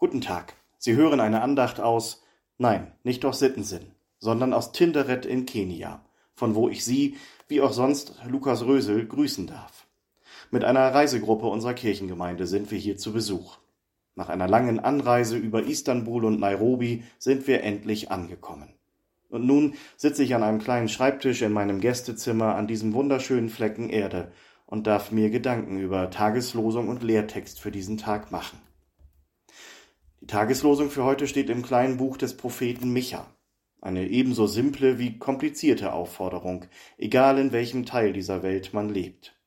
Guten Tag. Sie hören eine Andacht aus, nein, nicht aus Sittensinn, sondern aus Tinderet in Kenia, von wo ich Sie, wie auch sonst Lukas Rösel, grüßen darf. Mit einer Reisegruppe unserer Kirchengemeinde sind wir hier zu Besuch. Nach einer langen Anreise über Istanbul und Nairobi sind wir endlich angekommen. Und nun sitze ich an einem kleinen Schreibtisch in meinem Gästezimmer an diesem wunderschönen Flecken Erde und darf mir Gedanken über Tageslosung und Lehrtext für diesen Tag machen. Die Tageslosung für heute steht im kleinen Buch des Propheten Micha. Eine ebenso simple wie komplizierte Aufforderung, egal in welchem Teil dieser Welt man lebt.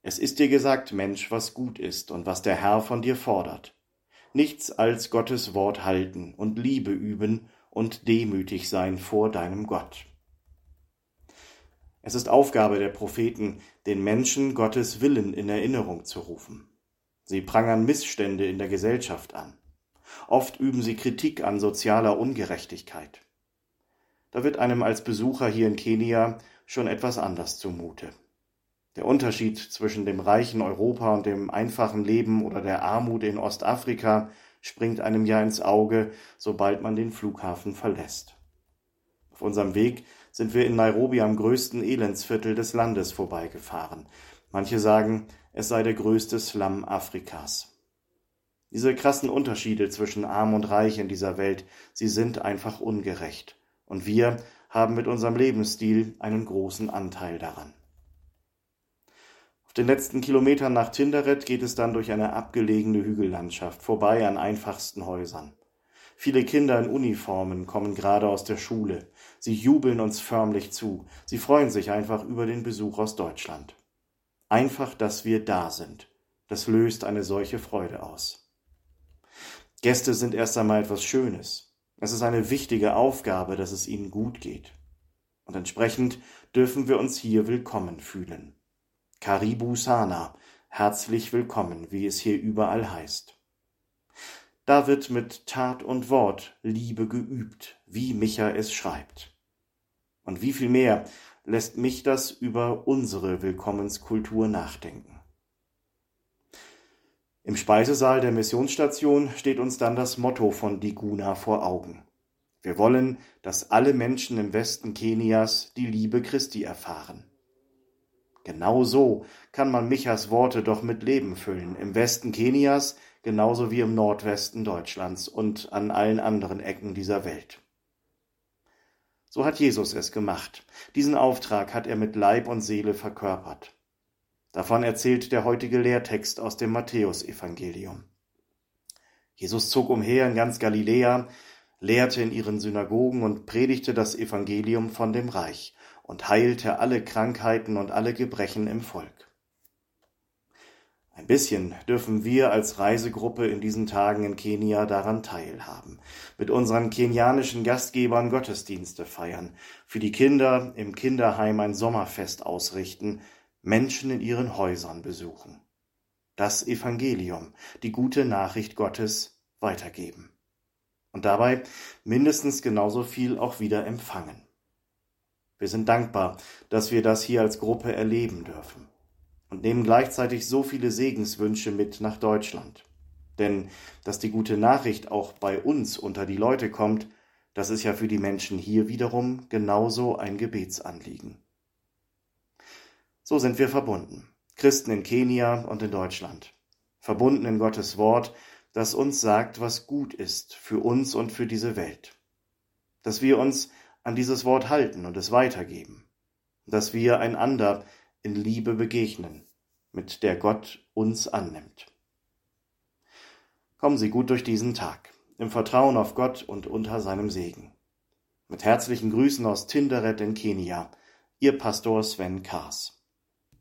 Es ist dir gesagt, Mensch, was gut ist und was der Herr von dir fordert. Nichts als Gottes Wort halten und Liebe üben und demütig sein vor deinem Gott. Es ist Aufgabe der Propheten, den Menschen Gottes Willen in Erinnerung zu rufen. Sie prangern Missstände in der Gesellschaft an. Oft üben sie Kritik an sozialer Ungerechtigkeit. Da wird einem als Besucher hier in Kenia schon etwas anders zumute. Der Unterschied zwischen dem reichen Europa und dem einfachen Leben oder der Armut in Ostafrika springt einem ja ins Auge, sobald man den Flughafen verlässt. Auf unserem Weg sind wir in Nairobi am größten Elendsviertel des Landes vorbeigefahren. Manche sagen, es sei der größte Slum Afrikas. Diese krassen Unterschiede zwischen arm und reich in dieser Welt, sie sind einfach ungerecht. Und wir haben mit unserem Lebensstil einen großen Anteil daran. Auf den letzten Kilometern nach Tinderet geht es dann durch eine abgelegene Hügellandschaft, vorbei an einfachsten Häusern. Viele Kinder in Uniformen kommen gerade aus der Schule. Sie jubeln uns förmlich zu. Sie freuen sich einfach über den Besuch aus Deutschland. Einfach, dass wir da sind. Das löst eine solche Freude aus. Gäste sind erst einmal etwas Schönes. Es ist eine wichtige Aufgabe, dass es ihnen gut geht. Und entsprechend dürfen wir uns hier willkommen fühlen. Karibu Sana, herzlich willkommen, wie es hier überall heißt. Da wird mit Tat und Wort Liebe geübt, wie Micha es schreibt. Und wie viel mehr lässt mich das über unsere Willkommenskultur nachdenken. Im Speisesaal der Missionsstation steht uns dann das Motto von Diguna vor Augen. Wir wollen, dass alle Menschen im Westen Kenias die Liebe Christi erfahren. Genau so kann man Michas Worte doch mit Leben füllen, im Westen Kenias genauso wie im Nordwesten Deutschlands und an allen anderen Ecken dieser Welt. So hat Jesus es gemacht. Diesen Auftrag hat er mit Leib und Seele verkörpert. Davon erzählt der heutige Lehrtext aus dem Matthäusevangelium. Jesus zog umher in ganz Galiläa, lehrte in ihren Synagogen und predigte das Evangelium von dem Reich und heilte alle Krankheiten und alle Gebrechen im Volk. Ein bisschen dürfen wir als Reisegruppe in diesen Tagen in Kenia daran teilhaben, mit unseren kenianischen Gastgebern Gottesdienste feiern, für die Kinder im Kinderheim ein Sommerfest ausrichten, Menschen in ihren Häusern besuchen. Das Evangelium, die gute Nachricht Gottes weitergeben. Und dabei mindestens genauso viel auch wieder empfangen. Wir sind dankbar, dass wir das hier als Gruppe erleben dürfen und nehmen gleichzeitig so viele Segenswünsche mit nach Deutschland. Denn dass die gute Nachricht auch bei uns unter die Leute kommt, das ist ja für die Menschen hier wiederum genauso ein Gebetsanliegen. So sind wir verbunden, Christen in Kenia und in Deutschland, verbunden in Gottes Wort, das uns sagt, was gut ist für uns und für diese Welt, dass wir uns an dieses Wort halten und es weitergeben, dass wir einander in Liebe begegnen, mit der Gott uns annimmt. Kommen Sie gut durch diesen Tag, im Vertrauen auf Gott und unter seinem Segen. Mit herzlichen Grüßen aus Tinderet in Kenia, Ihr Pastor Sven Kaas.